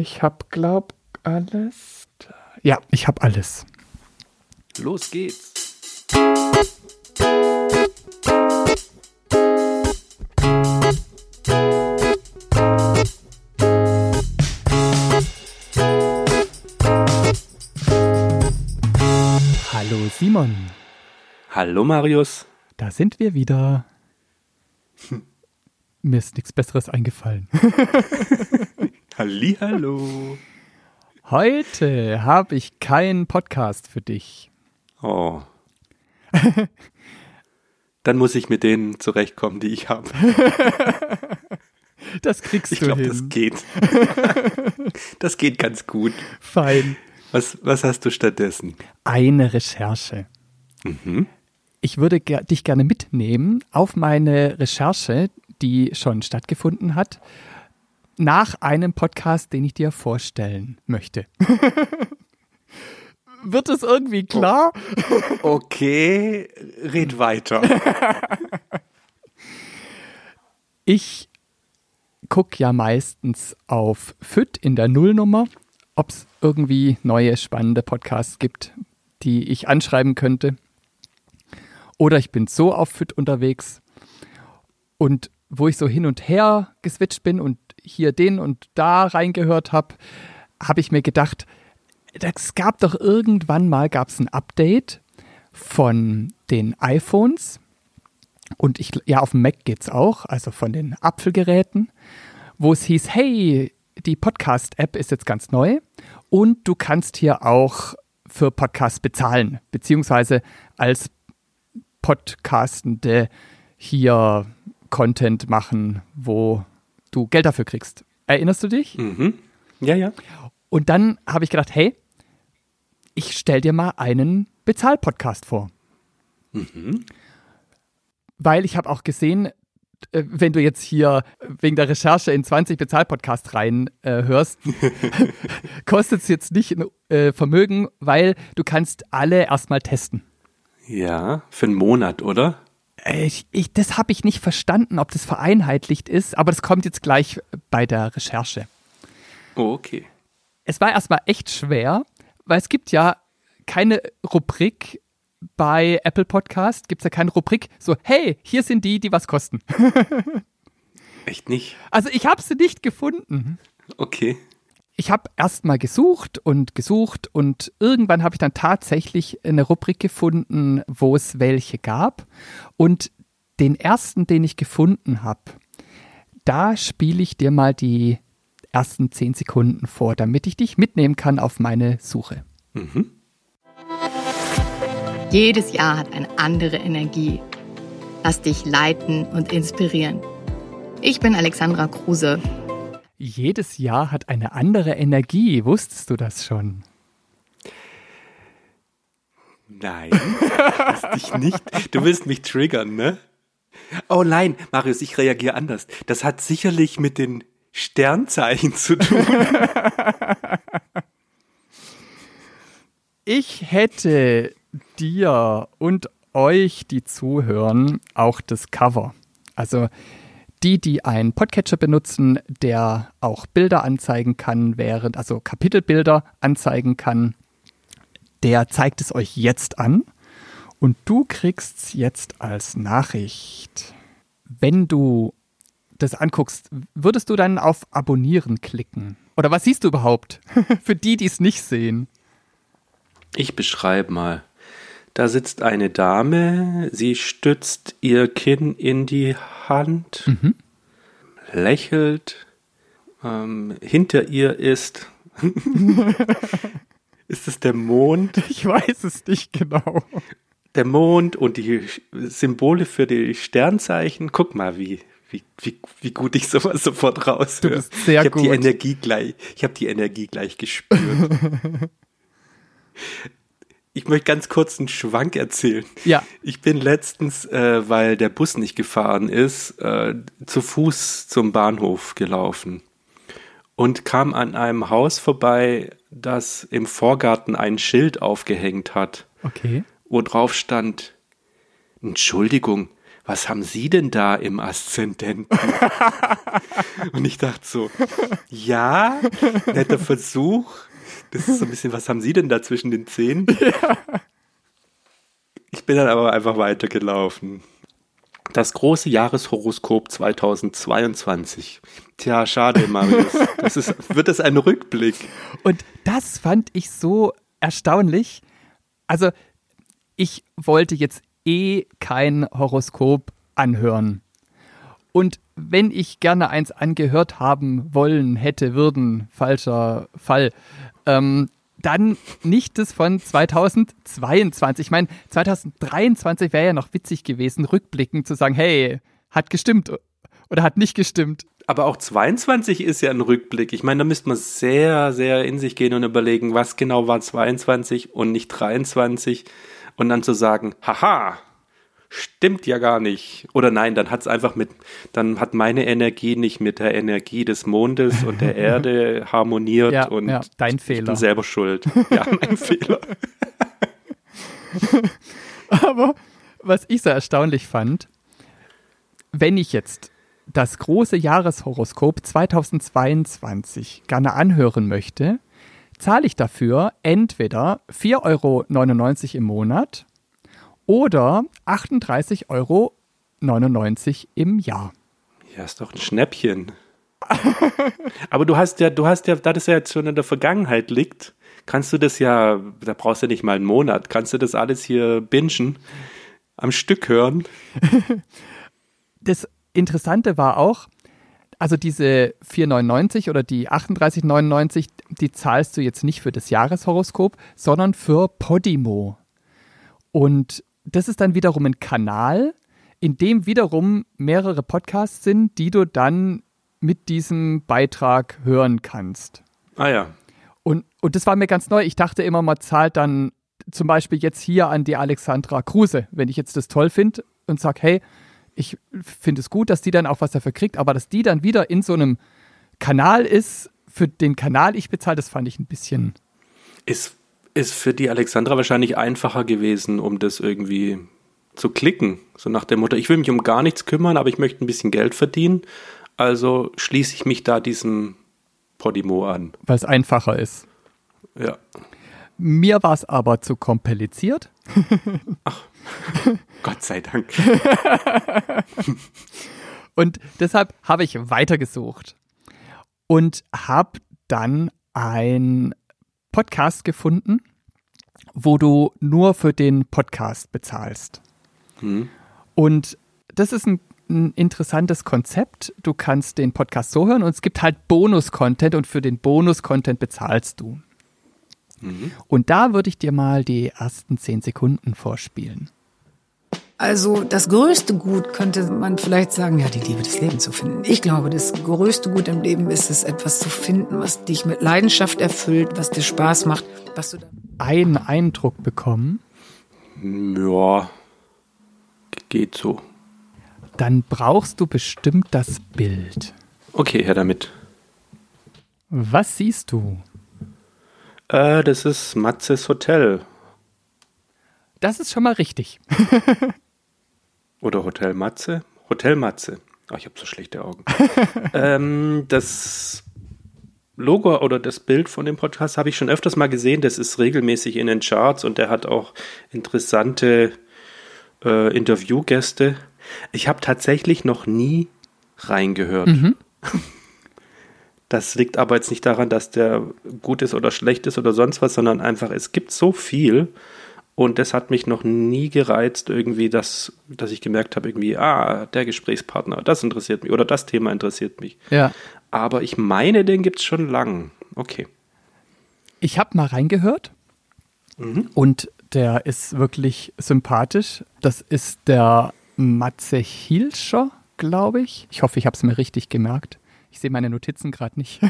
Ich hab, glaub, alles. Ja, ich hab alles. Los geht's. Hallo Simon. Hallo Marius. Da sind wir wieder. Mir ist nichts Besseres eingefallen. Hallihallo. Heute habe ich keinen Podcast für dich. Oh. Dann muss ich mit denen zurechtkommen, die ich habe. Das kriegst Ich du glaube, hin. das geht. Das geht ganz gut. Fein. Was, was hast du stattdessen? Eine Recherche. Mhm. Ich würde ger dich gerne mitnehmen auf meine Recherche, die schon stattgefunden hat, nach einem Podcast, den ich dir vorstellen möchte. Wird es irgendwie klar? Okay, red weiter. Ich gucke ja meistens auf FIT in der Nullnummer, ob es irgendwie neue spannende Podcasts gibt, die ich anschreiben könnte. Oder ich bin so auf FIT unterwegs und wo ich so hin und her geswitcht bin und hier den und da reingehört habe, habe ich mir gedacht, es gab doch irgendwann mal gab's ein Update von den iPhones und ich, ja, auf dem Mac geht's auch, also von den Apfelgeräten, wo es hieß, hey, die Podcast-App ist jetzt ganz neu und du kannst hier auch für Podcasts bezahlen, beziehungsweise als Podcastende hier Content machen, wo du Geld dafür kriegst. Erinnerst du dich? Mhm. Ja, ja. Und dann habe ich gedacht, hey, ich stell dir mal einen Bezahlpodcast vor. Weil ich habe auch gesehen, äh, wenn du jetzt hier wegen der Recherche in 20 Bezahlpodcasts rein äh, hörst, kostet es jetzt nicht ein äh, Vermögen, weil du kannst alle erstmal testen. Ja, für einen Monat, oder? Äh, Ich, ich, das habe ich nicht verstanden, ob das vereinheitlicht ist, aber das kommt jetzt gleich bei der Recherche. Oh, okay. es war erstmal echt schwer, weil es gibt ja keine Rubrik bei Apple Podcast, gibt es ja keine Rubrik so, hey, hier sind die, die was kosten. Echt nicht? Also ich habe sie nicht gefunden. Okay. Ich habe erstmal gesucht und gesucht und irgendwann habe ich dann tatsächlich eine Rubrik gefunden, wo es welche gab. Und den ersten, den ich gefunden habe, da spiele ich dir mal die ersten zehn Sekunden vor, damit ich dich mitnehmen kann auf meine Suche. Mhm. Jedes Jahr hat eine andere Energie. Lass dich leiten und inspirieren. Ich bin Alexandra Kruse. Jedes Jahr hat eine andere Energie. Wusstest du das schon? Nein, das dich nicht. Du willst mich triggern, ne? Oh nein, Marius, ich reagiere anders. Das hat sicherlich mit den Sternzeichen zu tun. Ich hätte dir und euch, die zuhören, auch das Cover. Also die, die einen Podcatcher benutzen, der auch Bilder anzeigen kann, während, also Kapitelbilder anzeigen kann, der zeigt es euch jetzt an und du kriegst es jetzt als Nachricht. Wenn du das anguckst, würdest du dann auf Abonnieren klicken? Oder was siehst du überhaupt? Für die, die es nicht sehen. Ich beschreibe mal. Da sitzt eine Dame, sie stützt ihr Kinn in die Hand, lächelt. Ähm, hinter ihr ist. ist es der Mond? Ich weiß es nicht genau. Der Mond und die Symbole für die Sternzeichen. Guck mal, wie, wie, wie, wie gut ich sowas sofort raushöre. Du bist sehr ich die gut. Energie gleich, ich habe die Energie gleich gespürt. ich möchte ganz kurz einen Schwank erzählen. Ja. Ich bin letztens, äh, weil der Bus nicht gefahren ist, äh, zu Fuß zum Bahnhof gelaufen und kam an einem Haus vorbei, das im Vorgarten ein Schild aufgehängt hat Okay. wo drauf stand, Entschuldigung, was haben Sie denn da im Aszendenten? und ich dachte so, ja, netter Versuch. Das ist so ein bisschen, was haben Sie denn da zwischen den Zähnen? Ja. Ich bin dann aber einfach weitergelaufen. Das große Jahreshoroskop 2022. Tja, schade, Marius. Das ist, wird das ein Rückblick. Und das fand ich so erstaunlich. Also, ich wollte jetzt eh kein Horoskop anhören. Und wenn ich gerne eins angehört haben wollen hätte, würden, falscher Fall, ähm, dann nicht das von 2022. Ich meine, 2023 wäre ja noch witzig gewesen, rückblickend zu sagen, hey, hat gestimmt oder hat nicht gestimmt. Aber auch 22 ist ja ein Rückblick. Ich meine, da müsste man sehr, sehr in sich gehen und überlegen, was genau war 22 und nicht 23 und dann zu sagen, haha, stimmt ja gar nicht. Oder nein, dann hat es einfach mit, dann hat meine Energie nicht mit der Energie des Mondes und der Erde harmoniert ja, und ja, dein ich Fehler. bin selber schuld. Ja, mein Fehler. Aber was ich so erstaunlich fand, wenn ich jetzt das große Jahreshoroskop 2022 gerne anhören möchte, zahle ich dafür entweder 4,99 Euro im Monat oder 38,99 Euro im Jahr. Ja, ist doch ein Schnäppchen. Aber du hast ja, du hast ja, da das ja jetzt schon in der Vergangenheit liegt, kannst du das ja, da brauchst du nicht mal einen Monat, kannst du das alles hier bingen, am Stück hören. Das Interessante war auch, also diese 4,99 oder die 38,99, die zahlst du jetzt nicht für das Jahreshoroskop, sondern für Podimo. Und das ist dann wiederum ein Kanal, in dem wiederum mehrere Podcasts sind, die du dann mit diesem Beitrag hören kannst. Ah ja. Und, und das war mir ganz neu. Ich dachte immer, man zahlt dann zum Beispiel jetzt hier an die Alexandra Kruse, wenn ich jetzt das toll finde und sage, hey, ich finde es gut, dass die dann auch was dafür kriegt, aber dass die dann wieder in so einem Kanal ist, für den Kanal ich bezahle, das fand ich ein bisschen. Ist ist für die Alexandra wahrscheinlich einfacher gewesen, um das irgendwie zu klicken. So nach der Mutter, ich will mich um gar nichts kümmern, aber ich möchte ein bisschen Geld verdienen. Also schließe ich mich da diesem Podimo an. Weil es einfacher ist. Ja. Mir war es aber zu kompliziert. Ach, Gott sei Dank. und deshalb habe ich weitergesucht und habe dann ein Podcast gefunden, wo du nur für den Podcast bezahlst. Mhm. Und das ist ein, ein, interessantes Konzept. Du kannst den Podcast so hören und es gibt halt Bonus-Content und für den Bonus-Content bezahlst du. Mhm. Und da würde ich dir mal die ersten zehn Sekunden vorspielen. Also das größte Gut könnte man vielleicht sagen, ja, die Liebe des Lebens zu finden. Ich glaube, das größte Gut im Leben ist es, etwas zu finden, was dich mit Leidenschaft erfüllt, was dir Spaß macht, was du einen Eindruck bekommen. Ja, geht so. Dann brauchst du bestimmt das Bild. Okay, her damit. Was siehst du? Äh, das ist Matzes Hotel. Das ist schon mal richtig. Oder Hotel Matze? Hotel Matze. Oh, ich habe so schlechte Augen. ähm, das Logo oder das Bild von dem Podcast habe ich schon öfters mal gesehen. Das ist regelmäßig in den Charts und der hat auch interessante äh, Interviewgäste. Ich habe tatsächlich noch nie reingehört. Mhm. Das liegt aber jetzt nicht daran, dass der gut ist oder schlecht ist oder sonst was, sondern einfach, es gibt so viel und das hat mich noch nie gereizt, irgendwie, dass, dass ich gemerkt habe, irgendwie, ah, der Gesprächspartner, das interessiert mich oder das Thema interessiert mich. Ja. Aber ich meine, den gibt es schon lang. Okay. Ich habe mal reingehört mhm. und der ist wirklich sympathisch. Das ist der Matze Hilscher, glaube ich. Ich hoffe, ich habe es mir richtig gemerkt. Ich sehe meine Notizen gerade nicht.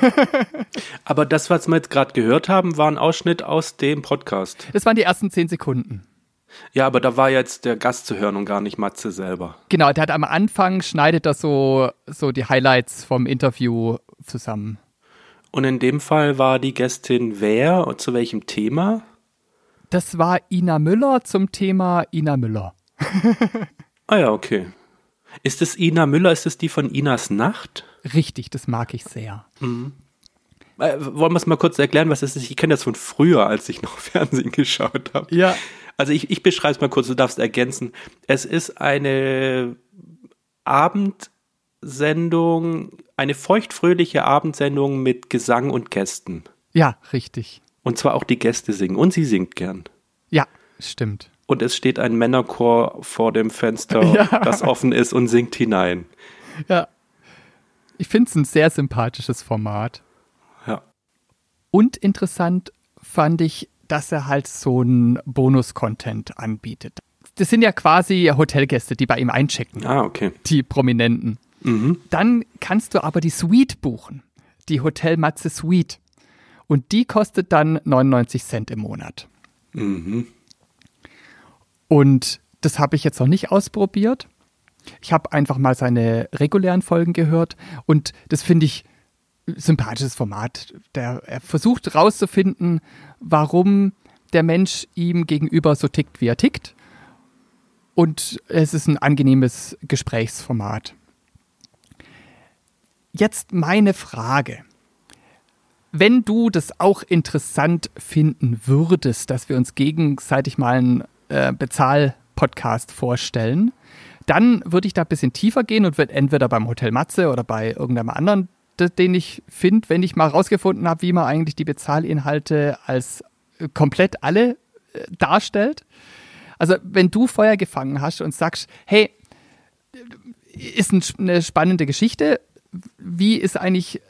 Aber das, was wir jetzt gerade gehört haben, war ein Ausschnitt aus dem Podcast. Das waren die ersten zehn Sekunden. Ja, aber da war jetzt der Gast zu hören und gar nicht Matze selber. Genau, der hat am Anfang, schneidet das so, so die Highlights vom Interview zusammen. Und in dem Fall war die Gästin wer und zu welchem Thema? Das war Ina Müller zum Thema Ina Müller. ah ja, okay. Ist es Ina Müller? Ist es die von Inas Nacht? Richtig, das mag ich sehr. Äh, wollen wir es mal kurz erklären, was das ist? Ich kenne das von früher, als ich noch Fernsehen geschaut habe. Ja. Also ich, ich beschreibe es mal kurz, du darfst ergänzen. Es ist eine Abendsendung, eine feuchtfröhliche Abendsendung mit Gesang und Gästen. Ja, richtig. Und zwar auch die Gäste singen. Und sie singt gern. Ja, stimmt. Und es steht ein Männerchor vor dem Fenster, Ja. das offen ist und singt hinein. Ja. Ich finde es ein sehr sympathisches Format. Ja. Und interessant fand ich, dass er halt so einen Bonus-Content anbietet. Das sind ja quasi Hotelgäste, die bei ihm einchecken, Ah, okay. die Prominenten. Dann kannst du aber die Suite buchen, die Hotel Matze Suite. Und die kostet dann 99 Cent im Monat. Und das habe ich jetzt noch nicht ausprobiert. Ich habe einfach mal seine regulären Folgen gehört und das finde ich sympathisches Format. Der, er versucht herauszufinden, warum der Mensch ihm gegenüber so tickt, wie er tickt. Und es ist ein angenehmes Gesprächsformat. Jetzt meine Frage. Wenn du das auch interessant finden würdest, dass wir uns gegenseitig mal einen äh, Bezahl-Podcast vorstellen, dann würde ich da ein bisschen tiefer gehen und würde entweder beim Hotel Matze oder bei irgendeinem anderen, den ich finde, wenn ich mal rausgefunden habe, wie man eigentlich die Bezahlinhalte als äh, komplett alle äh, darstellt. Also wenn du Feuer gefangen hast und sagst, hey, ist ein, eine spannende Geschichte. Wie ist eigentlich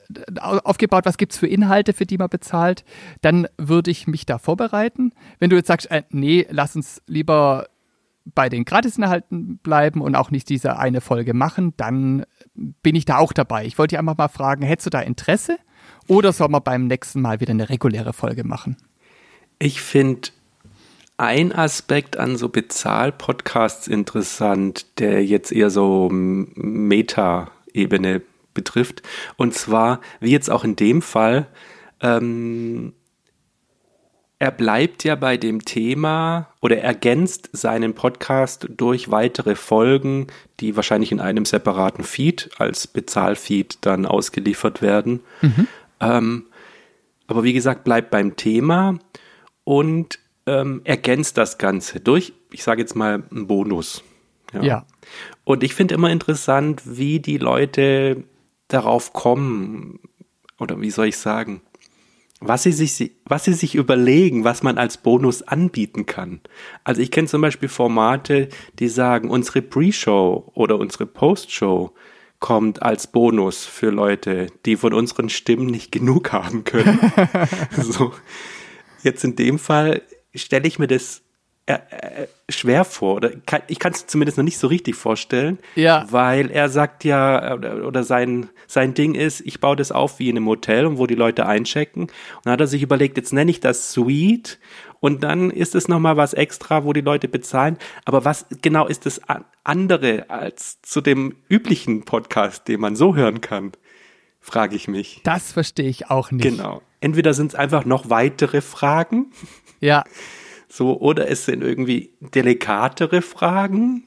au- aufgebaut? Was gibt es für Inhalte, für die man bezahlt? Dann würde ich mich da vorbereiten. Wenn du jetzt sagst, äh, nee, lass uns lieber bei den Gratisinhalten bleiben und auch nicht diese eine Folge machen, dann bin ich da auch dabei. Ich wollte dich einfach mal fragen, hättest du da Interesse? Oder soll man beim nächsten Mal wieder eine reguläre Folge machen? Ich finde ein Aspekt an so Bezahl-Podcasts interessant, der jetzt eher so Meta-Ebene betrifft. Und zwar, wie jetzt auch in dem Fall, ähm, er bleibt ja bei dem Thema oder ergänzt seinen Podcast durch weitere Folgen, die wahrscheinlich in einem separaten Feed als Bezahlfeed dann ausgeliefert werden. Ähm, aber wie gesagt, bleibt beim Thema und ähm, ergänzt das Ganze durch, ich sage jetzt mal, einen Bonus. Ja. Und ich finde immer interessant, wie die Leute darauf kommen, oder wie soll ich sagen, was sie sich, was sie sich überlegen, was man als Bonus anbieten kann. Also ich kenne zum Beispiel Formate, die sagen, unsere Pre-Show oder unsere Post-Show kommt als Bonus für Leute, die von unseren Stimmen nicht genug haben können. so. Jetzt in dem Fall stelle ich mir das schwer vor oder kann, ich kann es zumindest noch nicht so richtig vorstellen, Ja. weil er sagt ja oder, sein sein Ding ist, ich baue das auf wie in einem Hotel und wo die Leute einchecken und dann hat er sich überlegt, jetzt nenne ich das Suite und dann ist es noch mal was extra, wo die Leute bezahlen, aber was genau ist das an- andere als zu dem üblichen Podcast, den man so hören kann, frage ich mich. Das verstehe ich auch nicht. Genau. Entweder sind es einfach noch weitere Fragen, Ja, so, oder es sind irgendwie delikatere Fragen.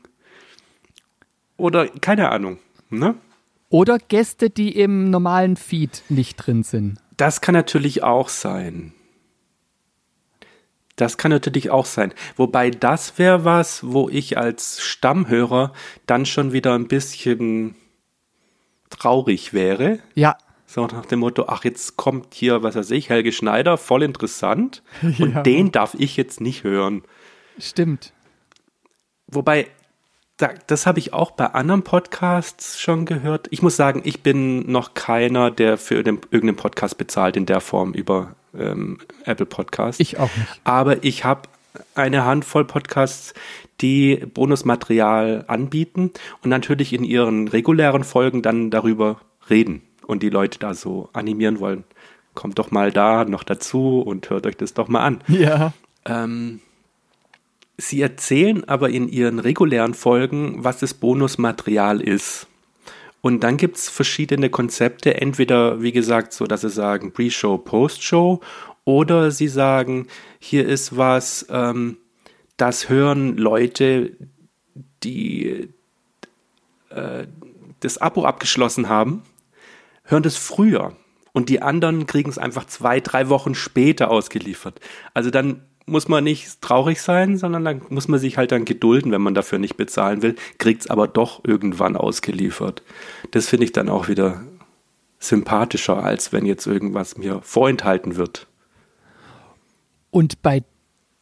Oder keine Ahnung. Ne? Oder Gäste, die im normalen Feed nicht drin sind. Das kann natürlich auch sein. Das kann natürlich auch sein. Wobei das wäre was, wo ich als Stammhörer dann schon wieder ein bisschen traurig wäre. Ja, So nach dem Motto, ach, jetzt kommt hier, was weiß ich, Helge Schneider, voll interessant. Und Ja. den darf ich jetzt nicht hören. stimmt. Wobei, da, das habe ich auch bei anderen Podcasts schon gehört. Ich muss sagen, ich bin noch keiner, der für den, irgendeinen Podcast bezahlt in der Form über ähm, Apple Podcasts. Ich auch nicht. Aber ich habe eine Handvoll Podcasts, die Bonusmaterial anbieten und natürlich in ihren regulären Folgen dann darüber reden und die Leute da so animieren wollen. Kommt doch mal da noch dazu und hört euch das doch mal an. Ja, Ähm, sie erzählen aber in ihren regulären Folgen, was das Bonusmaterial ist. Und dann gibt es verschiedene Konzepte, entweder, wie gesagt, so, dass sie sagen Pre-Show, Post-Show, oder sie sagen, hier ist was, ähm, das hören Leute, die äh, das Abo abgeschlossen haben, hören das früher. Und die anderen kriegen es einfach zwei, drei Wochen später ausgeliefert. Also dann muss man nicht traurig sein, sondern dann muss man sich halt dann gedulden, wenn man dafür nicht bezahlen will, kriegt es aber doch irgendwann ausgeliefert. Das finde ich dann auch wieder sympathischer, als wenn jetzt irgendwas mir vorenthalten wird. Und bei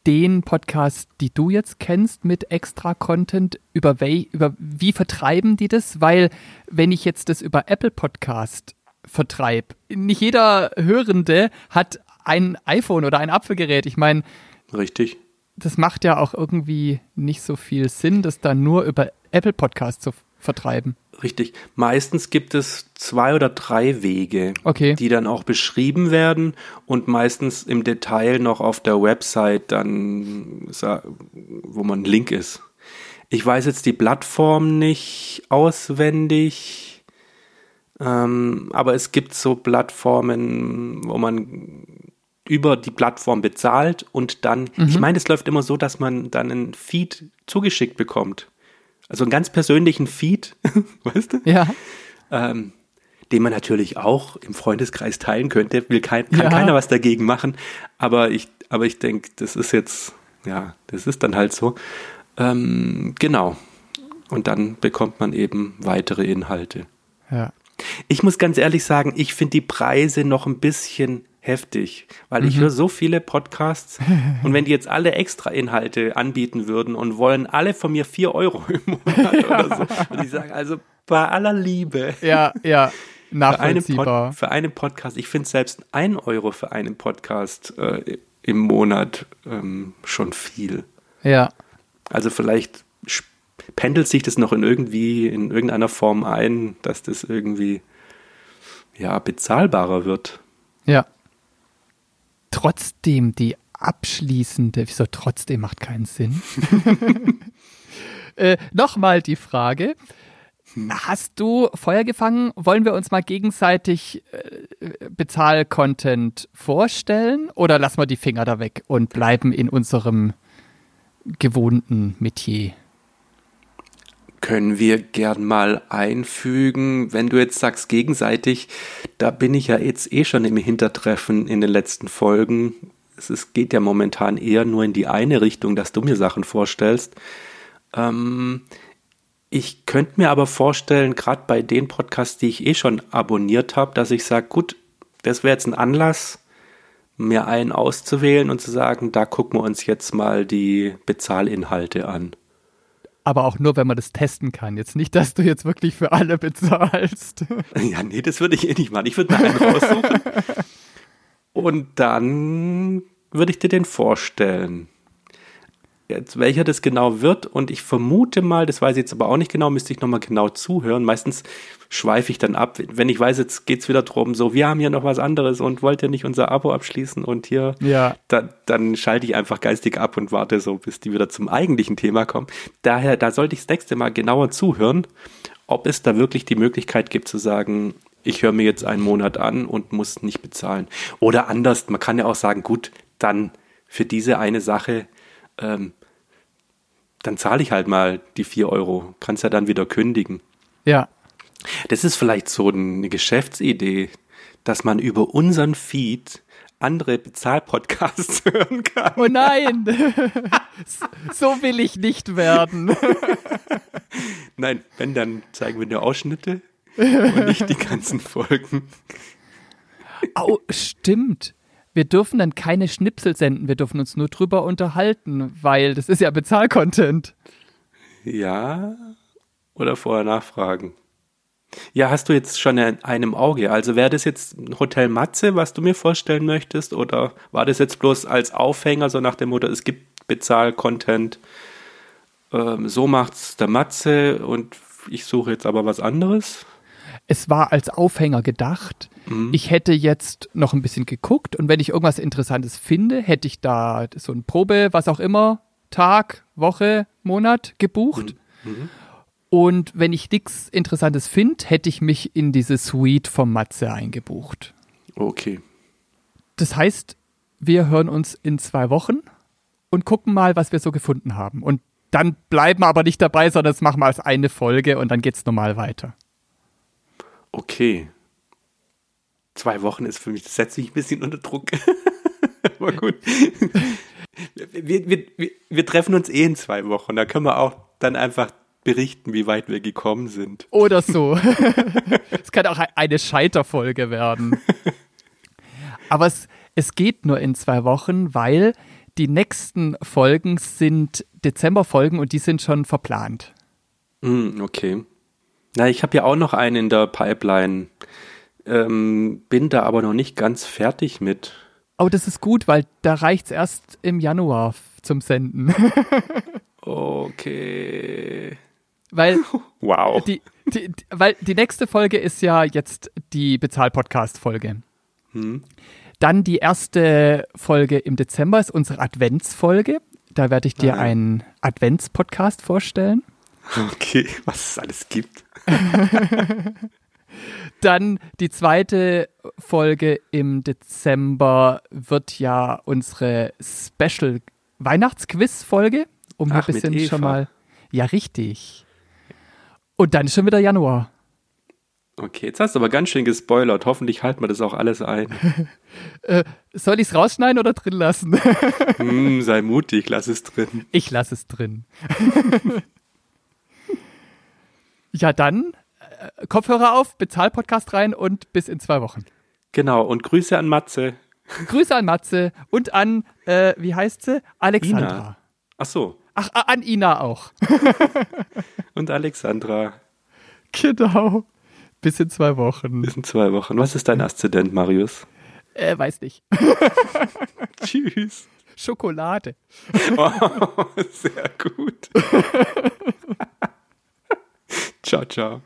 den Podcasts, die du jetzt kennst mit extra Content, über, über wie vertreiben die das? Weil wenn ich jetzt das über Apple Podcast vertreibe, nicht jeder Hörende hat ein iPhone oder ein Apfelgerät. Ich meine, richtig. Das macht ja auch irgendwie nicht so viel Sinn, das dann nur über Apple Podcast zu vertreiben. Richtig. Meistens gibt es zwei oder drei Wege, okay. die dann auch beschrieben werden und meistens im Detail noch auf der Website dann, wo man Link ist. Ich weiß jetzt die Plattform nicht auswendig, ähm, aber es gibt so Plattformen, wo man über die Plattform bezahlt und dann, mhm. ich meine, es läuft immer so, dass man dann einen Feed zugeschickt bekommt. Also einen ganz persönlichen Feed, weißt du? Ja. Ähm, den man natürlich auch im Freundeskreis teilen könnte, will kein, kann ja. keiner was dagegen machen. Aber ich, aber ich denke, das ist jetzt, ja, das ist dann halt so. Ähm, genau. Und dann bekommt man eben weitere Inhalte. Ja. Ich muss ganz ehrlich sagen, ich finde die Preise noch ein bisschen heftig, weil ich mhm. höre so viele Podcasts und wenn die jetzt alle extra Inhalte anbieten würden und wollen alle von mir vier Euro im Monat oder so, und ich sage also bei aller Liebe. Ja, ja. Nachvollziehbar. Für einen, Pod, für einen Podcast, ich finde selbst ein Euro für einen Podcast äh, im Monat ähm, schon viel. Ja. Also vielleicht pendelt sich das noch in irgendwie, in irgendeiner Form ein, dass das irgendwie ja bezahlbarer wird. Ja trotzdem die abschließende, wieso trotzdem macht keinen Sinn. äh, Nochmal die Frage. Hast du Feuer gefangen? Wollen wir uns mal gegenseitig äh, Bezahl-Content vorstellen oder lassen wir die Finger da weg und bleiben in unserem gewohnten Metier? Können wir gern mal einfügen. Wenn du jetzt sagst gegenseitig, da bin ich ja jetzt eh schon im Hintertreffen in den letzten Folgen. Es geht ja momentan eher nur in die eine Richtung, dass du mir Sachen vorstellst. Ähm, ich könnte mir aber vorstellen, gerade bei den Podcasts, die ich eh schon abonniert habe, dass ich sage, gut, das wäre jetzt ein Anlass, mir einen auszuwählen und zu sagen, da gucken wir uns jetzt mal die Bezahlinhalte an aber auch nur, wenn man das testen kann. Jetzt nicht, dass du jetzt wirklich für alle bezahlst. Ja, nee, das würde ich eh nicht machen. Ich würde mir einen raussuchen. Und dann würde ich dir den vorstellen. Jetzt, welcher das genau wird und ich vermute mal, das weiß ich jetzt aber auch nicht genau, müsste ich nochmal genau zuhören. Meistens schweife ich dann ab, wenn ich weiß, jetzt geht es wieder drum, so, wir haben hier noch was anderes und wollt ihr nicht unser Abo abschließen und hier, ja. da, dann schalte ich einfach geistig ab und warte so, bis die wieder zum eigentlichen Thema kommen. Daher, da sollte ich das nächste Mal genauer zuhören, ob es da wirklich die Möglichkeit gibt zu sagen, ich höre mir jetzt einen Monat an und muss nicht bezahlen. Oder anders, man kann ja auch sagen, gut, dann für diese eine Sache ähm, dann zahle ich halt mal die vier Euro. Kannst ja dann wieder kündigen. Ja. Das ist vielleicht so eine Geschäftsidee, dass man über unseren Feed andere Bezahlpodcasts hören kann. Oh nein! so will ich nicht werden. Nein, wenn, dann zeigen wir nur Ausschnitte und nicht die ganzen Folgen. Oh, stimmt wir dürfen dann keine Schnipsel senden, wir dürfen uns nur drüber unterhalten, weil das ist ja Bezahlcontent. Ja, oder vorher nachfragen. Ja, hast du jetzt schon in einem Auge? Also wäre das jetzt Hotel Matze, was du mir vorstellen möchtest? Oder war das jetzt bloß als Aufhänger, so nach dem Motto, es gibt Bezahl-Content, ähm, so macht's der Matze und ich suche jetzt aber was anderes? es war als Aufhänger gedacht. Mhm. Ich hätte jetzt noch ein bisschen geguckt und wenn ich irgendwas Interessantes finde, hätte ich da so ein Probe, was auch immer, Tag, Woche, Monat gebucht. Mhm. Mhm. Und wenn ich nichts Interessantes finde, hätte ich mich in diese Suite vom Matze eingebucht. Okay. Das heißt, wir hören uns in zwei Wochen und gucken mal, was wir so gefunden haben. Und dann bleiben wir aber nicht dabei, sondern das machen wir als eine Folge und dann geht es normal weiter. Okay. Zwei Wochen ist für mich, das setzt mich ein bisschen unter Druck. aber gut. Wir, wir, wir, wir treffen uns eh in zwei Wochen. Da können wir auch dann einfach berichten, wie weit wir gekommen sind. Oder so. Es kann auch eine Scheiterfolge werden. Aber es, es geht nur in zwei Wochen, weil die nächsten Folgen sind Dezemberfolgen und die sind schon verplant. Mm, okay. Na, ich habe ja auch noch einen in der Pipeline. Ähm, bin da aber noch nicht ganz fertig mit. Oh, das ist gut, weil da reicht es erst im Januar zum Senden. okay. Weil wow. Die, die, weil die nächste Folge ist ja jetzt die Bezahl-Podcast-Folge. Hm. Dann die erste Folge im Dezember ist unsere Adventsfolge. Da werde ich dir ah, einen Advents-Podcast vorstellen. Okay, was es alles gibt. Dann die zweite Folge im Dezember wird ja unsere Special Weihnachtsquiz-Folge, um Ach, ein bisschen schon mal. Ja, richtig. Und dann ist schon wieder Januar. Okay, jetzt hast du aber ganz schön gespoilert. Hoffentlich halten wir das auch alles ein. äh, soll ich es rausschneiden oder drin lassen? hm, sei mutig, lass es drin. Ich lass es drin. ja, dann Kopfhörer auf, Bezahlpodcast rein und bis in zwei Wochen. Genau, und Grüße an Matze. Grüße an Matze und an, äh, wie heißt sie? Alexandra. Ina. Ach so. Ach, an Ina auch. und Alexandra. Genau. Bis in zwei Wochen. Bis in zwei Wochen. Was ist dein Aszendent, Marius? Äh, weiß nicht. Tschüss. Schokolade. Oh, sehr gut. ciao, ciao.